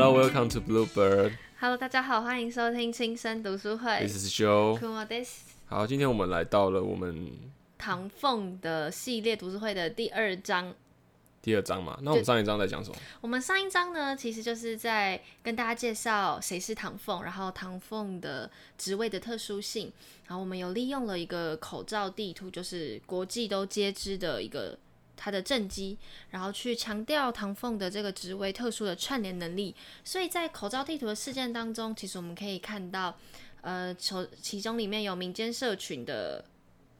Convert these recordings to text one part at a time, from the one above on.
Hello, welcome to Bluebird. Hello，大家好，欢迎收听轻声读书会。This is Joe. 库莫 this 好，今天我们来到了我们唐凤的系列读书会的第二章。第二章嘛。那我们上一章在讲什么？我们上一章呢，其实就是在跟大家介绍谁是唐凤，然后唐凤的职位的特殊性，然后我们有利用了一个口罩地图，就是国际都皆知的一个他的政绩，然后去强调唐凤的这个职位特殊的串联能力。所以在口罩地图的事件当中，其实我们可以看到，呃，其其中里面有民间社群的。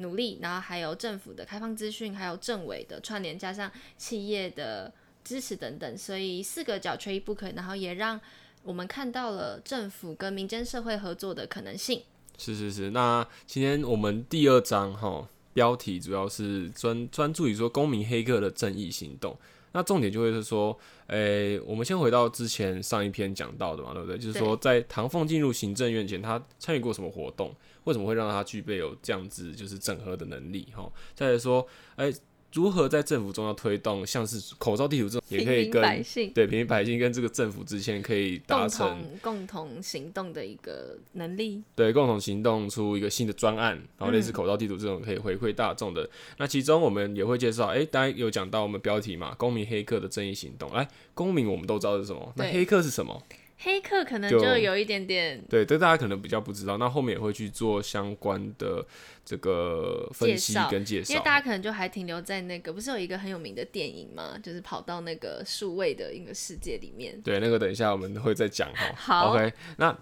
努力，然后还有政府的开放资讯，还有政委的串联，加上企业的支持等等，所以四个角缺一不可。然后也让我们看到了政府跟民间社会合作的可能性。是是是。那今天我们第二章哈，标题主要是专专注于说公民黑客的正义行动。那重点就会是说，诶、我们先回到之前上一篇讲到的嘛，对不对？就是说，在唐凤进入行政院前，他参与过什么活动？为什么会让他具备有这样子就是整合的能力？哈，再来说，诶、如何在政府中要推动像是口罩地图这种，也可以平民跟百姓对平民百姓跟这个政府之间可以达共成同共同行动的一个能力。对，共同行动出一个新的专案，然后类似口罩地图这种可以回馈大众的。那其中我们也会介绍，诶，大家有讲到我们标题嘛，公民黑客的正义行动。来，公民我们都知道是什么，那黑客是什么？黑客可能就就有一点点对，这大家可能比较不知道。那后面也会去做相关的这个分析跟介绍因为。大家可能就还停留在那个，不是有一个很有名的电影吗？就是跑到那个数位的一个世界里面。对，那个等一下我们会再讲哈。好 OK，那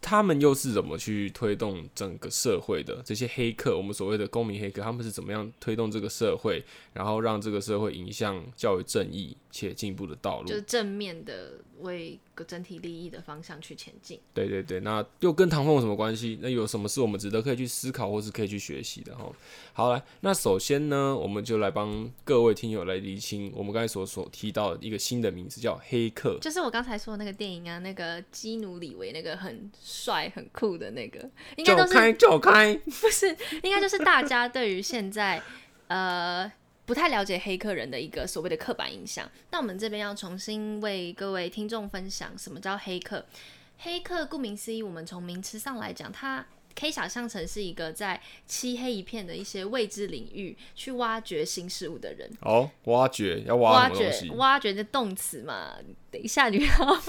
他们又是怎么去推动整个社会的？这些黑客，我们所谓的公民黑客，他们是怎么样推动这个社会，然后让这个社会影响较为正义且进步的道路就？是正面的为个整体利益的方向去前进。对对对，那又跟唐凤有什么关系？那有什么是我们值得可以去思考或是可以去学习的哈？好，来，那首先呢，我们就来帮各位听友来厘清我们刚才所所提到的一个新的名字，叫黑客。就是我刚才说的那个电影啊，那个基努里维那个很帅很酷的那个，应该都是走开，走开！不是，应该就是大家对于现在呃不太了解黑客人的一个所谓的刻板印象。那我们这边要重新为各位听众分享什么叫黑客。黑客顾名思义，我们从名词上来讲，它可以想象成是一个在漆黑一片的一些未知领域去挖掘新事物的人。哦，挖掘要挖挖掘，？挖掘的动词嘛。等一下，你不要，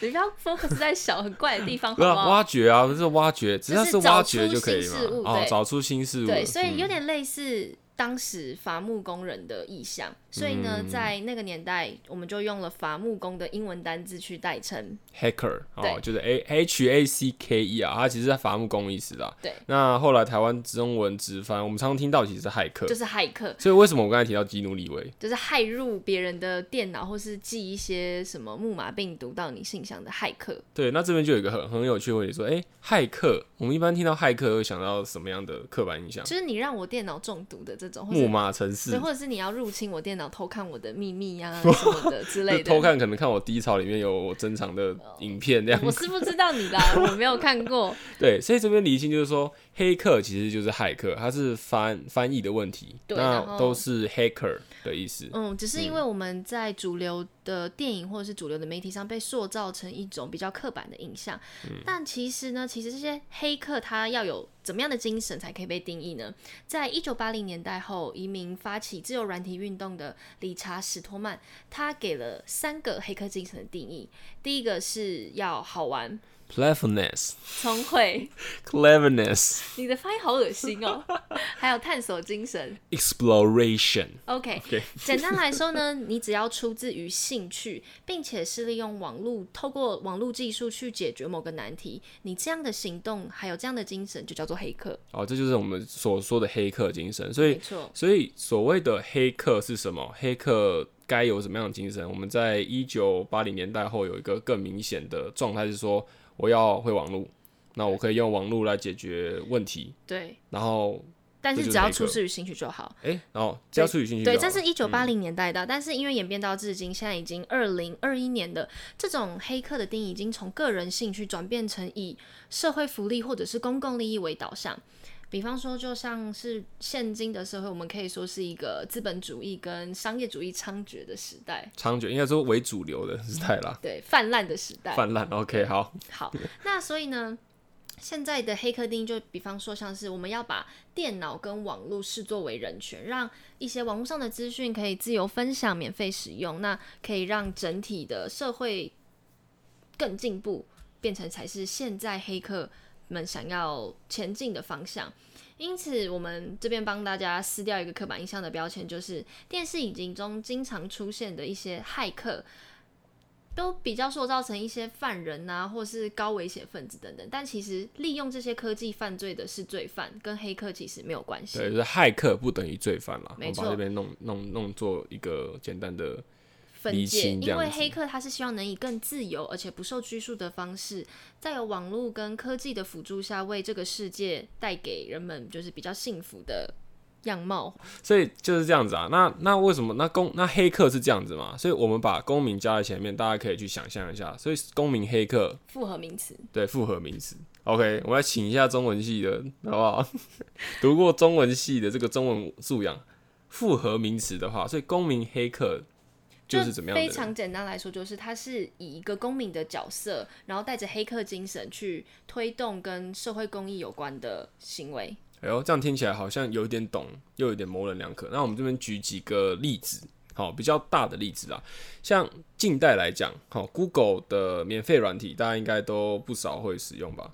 你不要 focus 在小很怪的地方，好不？挖掘啊，不是挖掘，只要是是挖掘就可以找出新事物嘛。哦，对找出新事物。对，所以有嗯点类似当时伐木工人的意向。所以嗯呢，在那个年代，我们就用了伐木工的英文单字去代称。hacker 哦，对就是 A H A C K E 啊，它其实是伐木工意思啦。对，那后来台湾中文直翻，我们常常听到其实是骇客就。是骇客，所以为什么我刚才提到基努里维？就是骇入别人的电脑，或是寄一些什么木马病毒到你信箱的骇客。对，那这边就有一个很很有趣的问题，说，哎、骇客，我们一般听到骇客会想到什么样的刻板印象？就是你让我电脑中毒的这种，木马城对，市，或者是你要入侵我电脑偷看我的秘密呀、什么的之类的。偷看可能看我低潮里面有我珍藏的影片这样我是不知道你的，我没有看过。对，所以这边厘清就是说，黑客其实就是骇客，它是翻翻译的问题，那对都是 hacker 的意思。嗯，只是因为我们在主流的电影或者是主流的媒体上被塑造成一种比较刻板的印象，但其实呢，其实这些黑客他要有怎么样的精神才可以被定义呢？在一九八零年代后，移民发起自由软体运动的理查史托曼，他给了三个黑客精神的定义。第一个是要好玩、Cleverness, 聪慧，cleverness, 你的发音好恶心哦，还有探索精神。exploration。OK，, OK 简单来说呢，你只要出自于兴趣，并且是利用网络，透过网络技术去解决某个难题，你这样的行动还有这样的精神，就叫做黑客。哦，这就是我们所说的黑客精神。所以没，错，所以所谓的黑客是什么？黑客该有什么样的精神？我们在一九八零年代后有一个更明显的状态是说，我要会网络，那我可以用网络来解决问题，对。然后，但是是只要出自于兴趣就好。哎、然后只要出于兴趣对，这是一九八零年代的，但是因为演变到至今，现在已经二零二一年的这种黑客的定义，已经从个人兴趣转变成以社会福利或者是公共利益为导向。比方说，就像是现今的社会，我们可以说是一个资本主义跟商业主义猖獗的时代，猖獗应该说为主流的时代啦，对，泛滥的时代。泛滥，OK，好，好，那所以呢，现在的黑客定义就比方说，像是我们要把电脑跟网络视作为人权，让一些网络上的资讯可以自由分享、免费使用，那可以让整体的社会更进步，变成才是现在黑客们想要前进的方向。因此，我们这边帮大家撕掉一个刻板印象的标签，就是电视影集中经常出现的一些骇客。都比较塑造成一些犯人啊，或是高危险分子等等，但其实利用这些科技犯罪的是罪犯，跟黑客其实没有关系。对，就是骇客不等于罪犯啦。没错，把这边弄弄弄做一个简单的分界，因为黑客他是希望能以更自由而且不受拘束的方式，在有网络跟科技的辅助下，为这个世界带给人们就是比较幸福的。样貌，所以就是这样子啊。那那为什么那公那黑客是这样子嘛？所以我们把公民加在前面，大家可以去想象一下。所以公民黑客复合名词，对，复合名词。OK，我来请一下中文系的好不好？读过中文系的这个中文素养，复合名词的话，所以公民黑客就是怎么样？非常简单来说，就是他是以一个公民的角色，然后带着黑客精神去推动跟社会公益有关的行为。哎呦，这样听起来好像有点懂，又有点模棱两可。那我们这边举几个例子，好，比较大的例子啊，像近代来讲，好，Google 的免费软体，大家应该都不少会使用吧？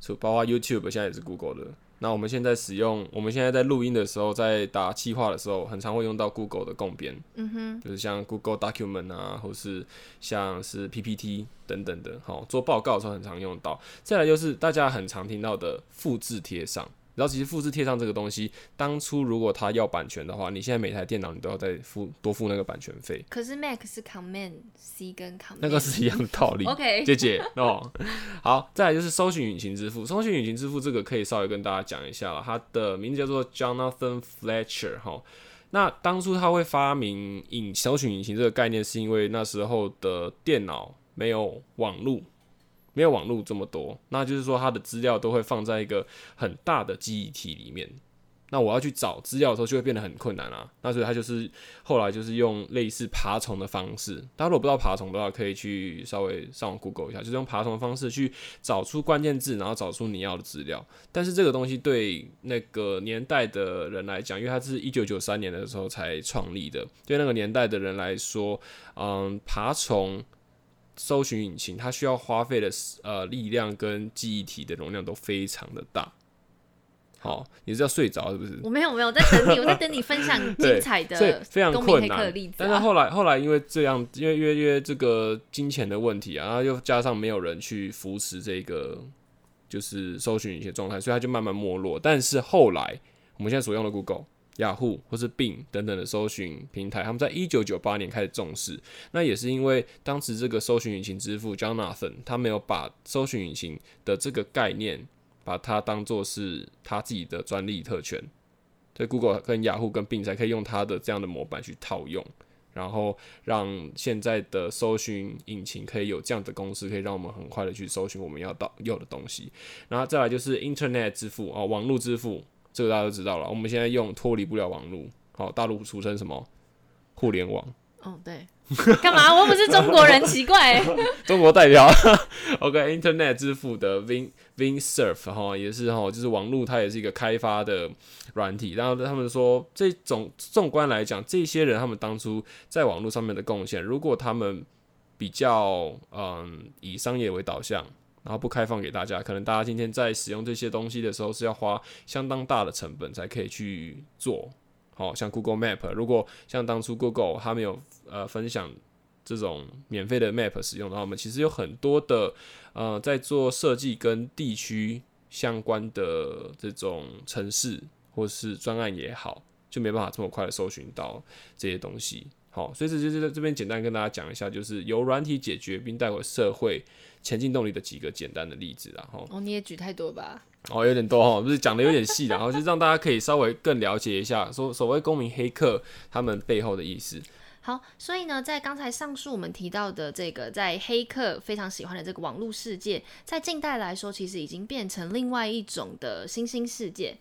就包括 YouTube 现在也是 Google 的。那我们现在使用，我们现在在录音的时候，在打气话的时候，很常会用到 Google 的共编，嗯哼，就是像 Google Document 啊，或是像是 PPT 等等的，好，做报告的时候很常用到。再来就是大家很常听到的复制贴上。然后其实复制贴上这个东西，当初如果他要版权的话，你现在每台电脑你都要再付多付那个版权费。可是 Mac 是 Command C 跟 Command，那个是一样的道理。OK，姐姐哦，好，再来就是搜寻引擎支付。搜寻引擎支付这个可以稍微跟大家讲一下了，它的名字叫做 Jonathan Fletcher 哈。那当初他会发明引搜寻引擎这个概念，是因为那时候的电脑没有网络。没有网络这么多，那就是说它的资料都会放在一个很大的记忆体里面。那我要去找资料的时候就会变得很困难啊。那所以它就是后来就是用类似爬虫的方式。大家如果不知道爬虫的话，可以去稍微上网 Google 一下，就是用爬虫的方式去找出关键字，然后找出你要的资料。但是这个东西对那个年代的人来讲，因为它是一九九三年的时候才创立的，对那个年代的人来说，嗯，爬虫。搜寻引擎它需要花费的呃力量跟记忆体的容量都非常的大。好，你是要睡着是不是？我没有没有在等你，我在等你分享精彩的非常困难的例子。但是后来后来因为这样，因为因为因为这个金钱的问题啊，然后又加上没有人去扶持这个就是搜寻引擎状态，所以它就慢慢没落。但是后来我们现在所用的 Google。雅虎或是 Bing 等等的搜寻平台，他们在一九九八年开始重视，那也是因为当时这个搜寻引擎之父 Jonathan 他没有把搜寻引擎的这个概念，把它当做是他自己的专利特权，所以 Google 跟雅虎跟 Bing 才可以用它的这样的模板去套用，然后让现在的搜寻引擎可以有这样的公司，可以让我们很快的去搜寻我们要到要的东西。然后再来就是 Internet 支付哦，网络支付。这个大家都知道了，我们现在用脱离不了网络，好，大陆俗称什么互联网？哦，对，干嘛？我不是中国人，奇怪。中国代表，OK，Internet 支付的 Vin VinSurf 哈，也是哈，就是网络，它也是一个开发的软体。然后他们说，这种纵观来讲，这些人他们当初在网络上面的贡献，如果他们比较嗯以商业为导向。然后不开放给大家，可能大家今天在使用这些东西的时候是要花相当大的成本才可以去做。好像 Google Map，如果像当初 Google 它没有呃分享这种免费的 Map 使用的话，我们其实有很多的呃在做设计跟地区相关的这种城市或是专案也好，就没办法这么快的搜寻到这些东西。好，所以这就在这边简单跟大家讲一下，就是由软体解决并带回社会。前进动力的几个简单的例子，然后哦，你也举太多吧？哦，有点多哈，不是讲的有点细，然 后就让大家可以稍微更了解一下，说所谓公民黑客他们背后的意思。好，所以呢，在刚才上述我们提到的这个，在黑客非常喜欢的这个网络世界，在近代来说，其实已经变成另外一种的新兴世界。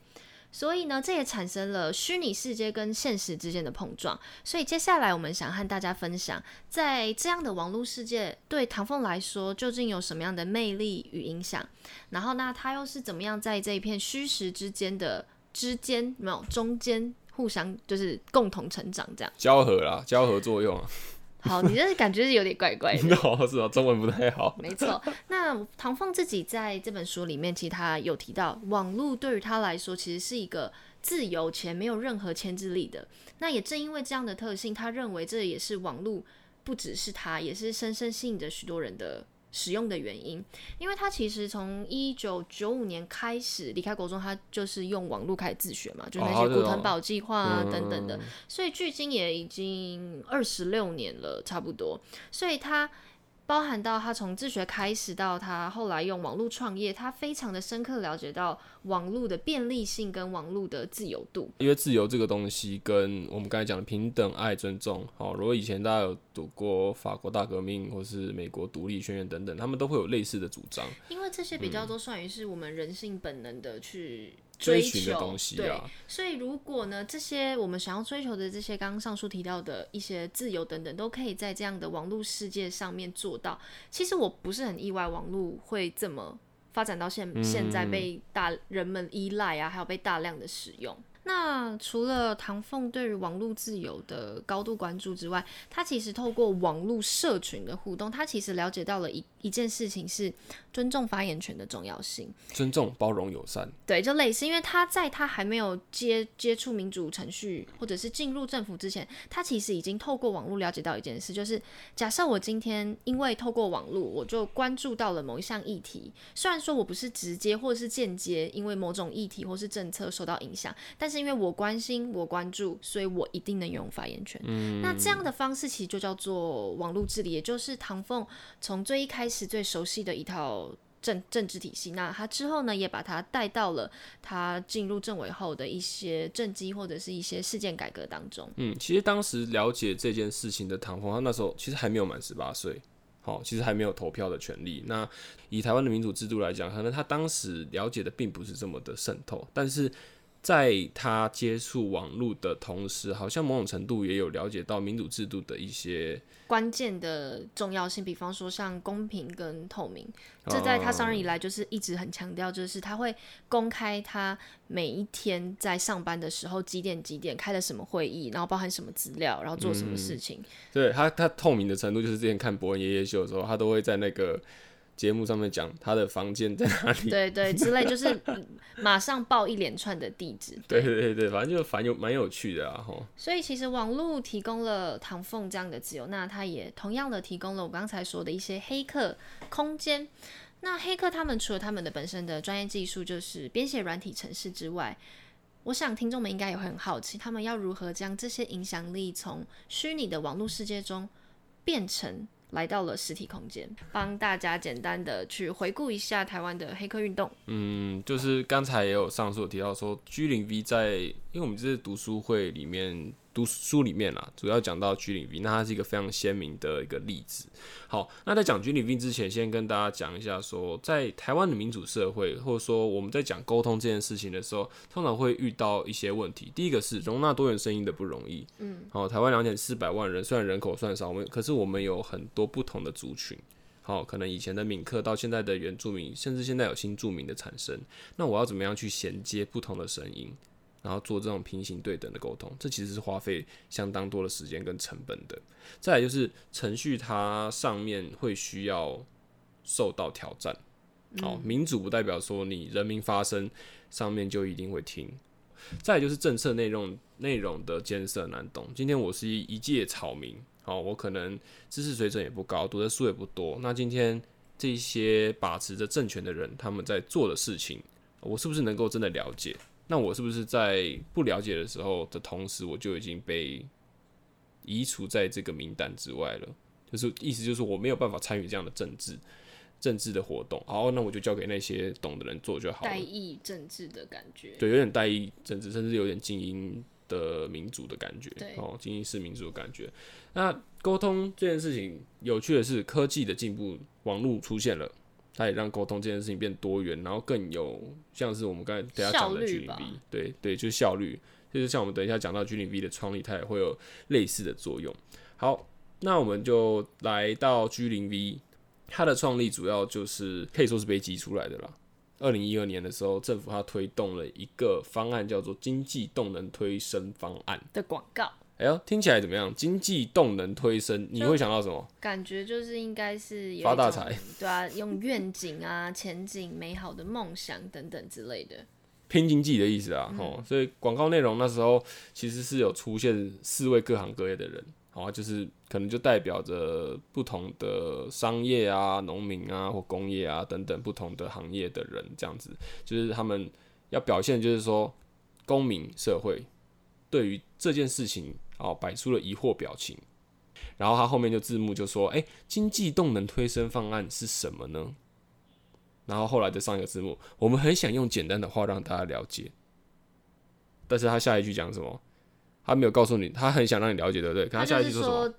所以呢，这也产生了虚拟世界跟现实之间的碰撞。所以接下来我们想和大家分享，在这样的网络世界，对唐凤来说究竟有什么样的魅力与影响？然后，那他又是怎么样在这一片虚实之间的之间，没有中间互相就是共同成长，这样交合啦，交合作用啊。好，你这感觉是有点怪怪的。是啊，中文不太好。没错，那唐凤自己在这本书里面，其实他有提到，网络对于他来说，其实是一个自由且没有任何牵制力的。那也正因为这样的特性，他认为这也是网络不只是他，也是深深吸引着许多人的。使用的原因，因为他其实从一九九五年开始离开国中，他就是用网络开始自学嘛，就那些古腾堡计划啊等等的，所以距今也已经二十六年了，差不多，所以他。包含到他从自学开始到他后来用网络创业，他非常的深刻了解到网络的便利性跟网络的自由度。因为自由这个东西跟我们刚才讲的平等、爱、尊重，好，如果以前大家有读过法国大革命或是美国独立宣言等等，他们都会有类似的主张。因为这些比较都算于是我们人性本能的去。追求的东西，对，所以如果呢，这些我们想要追求的这些刚刚上述提到的一些自由等等，都可以在这样的网络世界上面做到。其实我不是很意外，网络会这么发展到现现在被大人们依赖啊，还有被大量的使用。那除了唐凤对于网络自由的高度关注之外，他其实透过网络社群的互动，他其实了解到了一一件事情是尊重发言权的重要性，尊重、包容、友善。对，就类似，因为他在他还没有接接触民主程序或者是进入政府之前，他其实已经透过网络了解到一件事，就是假设我今天因为透过网络，我就关注到了某一项议题，虽然说我不是直接或者是间接因为某种议题或是政策受到影响，但是因为我关心，我关注，所以我一定能拥有发言权。嗯，那这样的方式其实就叫做网络治理，也就是唐凤从最一开始最熟悉的一套政政治体系。那他之后呢，也把他带到了他进入政委后的一些政绩或者是一些事件改革当中。嗯，其实当时了解这件事情的唐凤，他那时候其实还没有满十八岁，好，其实还没有投票的权利。那以台湾的民主制度来讲，可能他当时了解的并不是这么的渗透，但是。在他接触网络的同时，好像某种程度也有了解到民主制度的一些关键的重要性，比方说像公平跟透明，这在他上任以来就是一直很强调，就是他会公开他每一天在上班的时候几点几点开了什么会议，然后包含什么资料，然后做什么事情。对他，他透明的程度，就是之前看伯恩爷爷秀的时候，他都会在那个。节目上面讲他的房间在哪里？对对，之类就是 马上报一连串的地址。对对对反正就反有蛮有趣的啊吼。所以其实网络提供了唐凤这样的自由，那他也同样的提供了我刚才说的一些黑客空间。那黑客他们除了他们的本身的专业技术，就是编写软体程式之外，我想听众们应该也会很好奇，他们要如何将这些影响力从虚拟的网络世界中变成。来到了实体空间，帮大家简单的去回顾一下台湾的黑客运动。嗯，就是刚才也有上述提到说，G 零 V 在，因为我们这是读书会里面。读书里面啦，主要讲到 G 零 V，那它是一个非常鲜明的一个例子。好，那在讲 G 零 V 之前，先跟大家讲一下，说在台湾的民主社会，或者说我们在讲沟通这件事情的时候，通常会遇到一些问题。第一个是容纳多元声音的不容易。嗯，好，台湾两千四百万人，虽然人口算少，我们可是我们有很多不同的族群。好，可能以前的闽客到现在的原住民，甚至现在有新住民的产生，那我要怎么样去衔接不同的声音？然后做这种平行对等的沟通，这其实是花费相当多的时间跟成本的。再来就是程序，它上面会需要受到挑战。好，民主不代表说你人民发声上面就一定会听。再来就是政策内容内容的艰涩难懂。今天我是一一介草民，好，我可能知识水准也不高，读的书也不多。那今天这些把持着政权的人，他们在做的事情，我是不是能够真的了解？那我是不是在不了解的时候的同时，我就已经被移除在这个名单之外了？就是意思就是我没有办法参与这样的政治政治的活动。好，那我就交给那些懂的人做就好了。代议政治的感觉，对，有点代议政治，甚至有点精英的民主的感觉对，哦，精英式民主的感觉。那沟通这件事情，有趣的是科技的进步，网络出现了，它也让沟通这件事情变多元，然后更有像是我们刚才等下讲的效 G 零 V，对对，就是效率，就是像我们等一下讲到 G 零 V 的创立，它也会有类似的作用。好，那我们就来到 G 零 V，它的创立主要就是可以说是被挤出来的啦。二零一二年的时候，政府它推动了一个方案，叫做经济动能推升方案。的广告，哎呦，听起来怎么样？经济动能推升，你会想到什么？感觉就是应该是发大财，对啊，用愿景啊、前景、美好的梦想等等之类的。拼经济的意思啊，哦、所以广告内容那时候其实是有出现四位各行各业的人，好、就是可能就代表着不同的商业啊、农民啊或工业啊等等不同的行业的人，这样子，就是他们要表现，就是说公民社会对于这件事情哦摆出了疑惑表情，然后他后面就字幕就说，哎、经济动能推升方案是什么呢？然后后来再上一个字幕，我们很想用简单的话让大家了解，但是他下一句讲什么？他没有告诉你，他很想让你了解，对不对？可他下一就是句说什么？说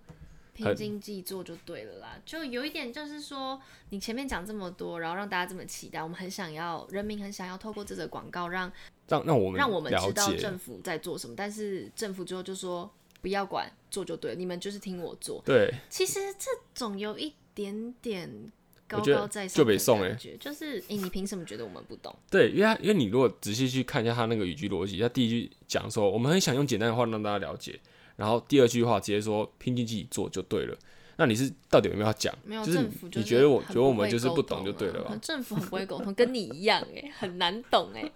凭经济做就对了啦，就有一点就是说，你前面讲这么多，然后让大家这么期待，我们很想要，人民很想要透过这个广告让让让我们让我们知道政府在做什么，但是政府最后就说不要管，做就对了，你们就是听我做。对，其实这种有一点点高高在上就被的送欸感觉，就是诶、你凭什么觉得我们不懂？对，因为他因为你如果仔细去看一下他那个语句逻辑，他第一句讲说我们很想用简单的话让大家了解，然后第二句话直接说拼尽自己做就对了。那你是到底有没有要讲？没有就是政府，你觉得我觉得我们就是不懂就对了吧啊？政府很不会沟通，跟你一样哎、很难懂哎、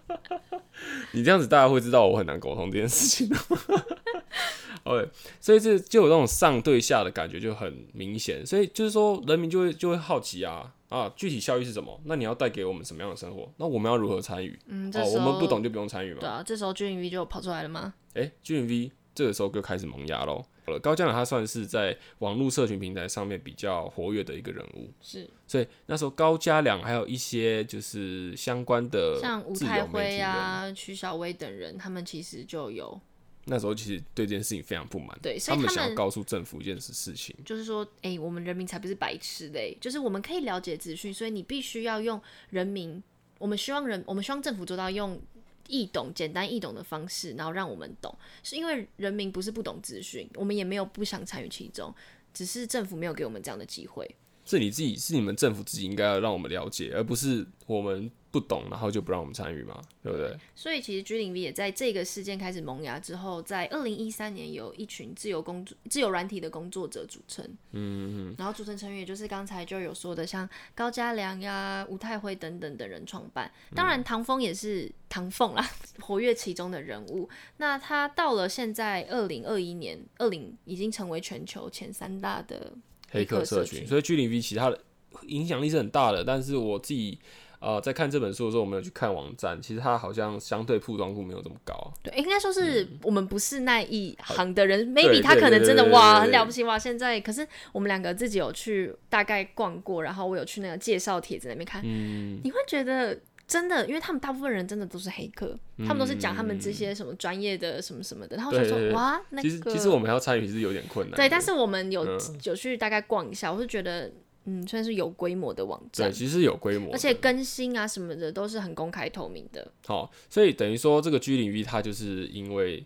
你这样子大家会知道我很难沟通这件事情。OK，所以这就有那种上对下的感觉就很明显，所以就是说人民就会就会好奇啊啊，具体效益是什么？那你要带给我们什么样的生活？那我们要如何参与？嗯，哦，我们不懂就不用参与嘛。对啊，这时候 G V 就跑出来了吗？哎、g n V 这个时候就开始萌芽喽。好了，高嘉良他算是在网络社群平台上面比较活跃的一个人物，是所以那时候高嘉良还有一些就是相关的像吴太辉，啊、曲小薇等人，他们其实就有那时候其实对这件事情非常不满，对，所以他们他们想要告诉政府一件事事情。就是说，哎、我们人民才不是白痴嘞，就是我们可以了解资讯，所以你必须要用人民，我们希望人，我们希望政府做到用易懂、简单易懂的方式，然后让我们懂，是因为人民不是不懂资讯，我们也没有不想参与其中，只是政府没有给我们这样的机会。是你自己，是你们政府自己应该要让我们了解，而不是我们不懂，然后就不让我们参与嘛，对不对？所以其实 G 零 V 也在这个事件开始萌芽之后，在二零一三年有一群自由工作、自由软体的工作者组成，嗯嗯，然后组成成员也就是刚才就有说的，像高嘉良呀、吴太辉等等的人创办。当然，唐峰也是唐凤啦，活跃其中的人物。那他到了现在二零二一年，二零已经成为全球前三大的黑客社群，所以 G 零 V 其他的影响力是很大的，但是我自己呃在看这本书的时候，我没有去看网站，其实它好像相对曝光度没有这么高。对，应该说是我们不是那一行的人、嗯 m a y b e 他可能真的哇很了不起哇！现在可是我们两个自己有去大概逛过，然后我有去那个介绍帖子那边看，嗯，你会觉得真的，因为他们大部分人真的都是黑客，他们都是讲他们这些什么专业的什么什么的，然后我想说哇，那个其实其实我们要参与是有点困难。对，但是我们有、嗯有去大概逛一下，我是觉得嗯，算是有规模的网站对，其实有规模，而且更新啊什么的都是很公开透明的。好，所以等于说这个 G 零 V 它就是因为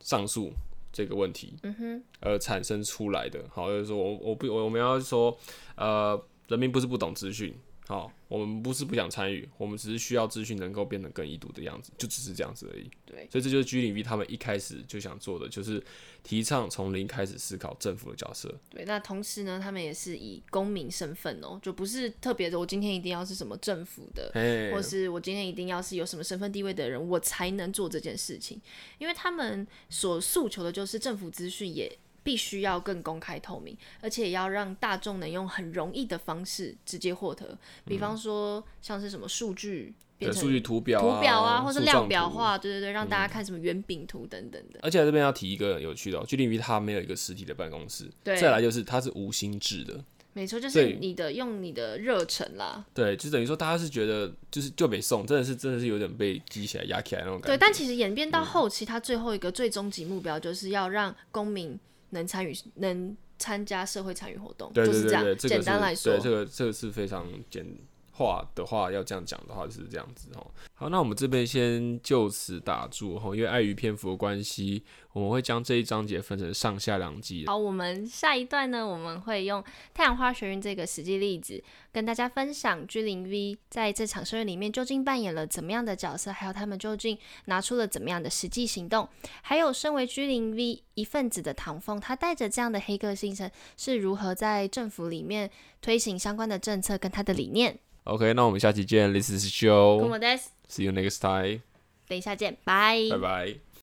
上述这个问题，嗯哼，而产生出来的。好，就是说我我不我们要说，呃，人民不是不懂资讯，好，我们不是不想参与，我们只是需要资讯能够变得更易读的样子，就只是这样子而已。对，所以这就是 G 零 V 他们一开始就想做的，就是提倡从零开始思考政府的角色。对，那同时呢，他们也是以公民身份哦，就不是特别的，我今天一定要是什么政府的，嘿或是我今天一定要是有什么身份地位的人，我才能做这件事情。因为他们所诉求的就是政府资讯也必须要更公开透明，而且也要让大众能用很容易的方式直接获得。比方说像是什么数据变成数据图表、图表啊，或是量表化，对对对，让大家看什么圆饼图等等的。而且这边要提一个有趣的、哦，G 零 V 它没有一个实体的办公室，对再来就是它是无心制的，没错，就是你的用你的热忱啦。对，就等于说大家是觉得就是就北送真的是真的是有点被激起来压起来那种感觉。对，但其实演变嗯到后期，它最后一个最终极目标就是要让公民能参与、能参加社会参与活动，对对就是这样。简单来说，对这个这个是非常简话的话，要这样讲的话就是这样子哦。好，那我们这边先就此打住哈，因为碍于篇幅的关系，我们会将这一章节分成上下两集。好，我们下一段呢，我们会用太阳花学运这个实际例子，跟大家分享 G 零 V 在这场社运里面究竟扮演了怎么样的角色，还有他们究竟拿出了怎么样的实际行动，还有身为 G 零 V 一份子的唐凤，他带着这样的黑客精神，是如何在政府里面推行相关的政策跟他的理念。OK，那我们下期见，This is 跟 Joe，See 我 des，you next time，等一下见，拜拜拜。